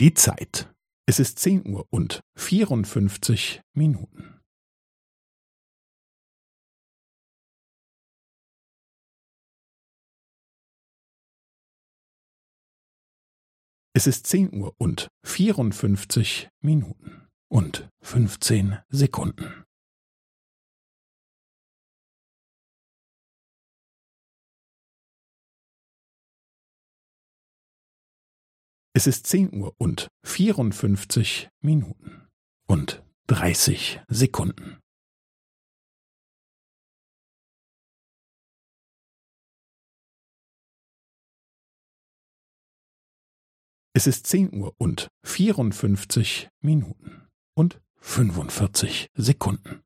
Die Zeit. Es ist zehn Uhr und vierundfünfzig Minuten. Es ist zehn Uhr und vierundfünfzig Minuten und fünfzehn Sekunden. Es ist zehn Uhr und vierundfünfzig Minuten und dreißig Sekunden. Es ist zehn Uhr und vierundfünfzig Minuten und fünfundvierzig Sekunden.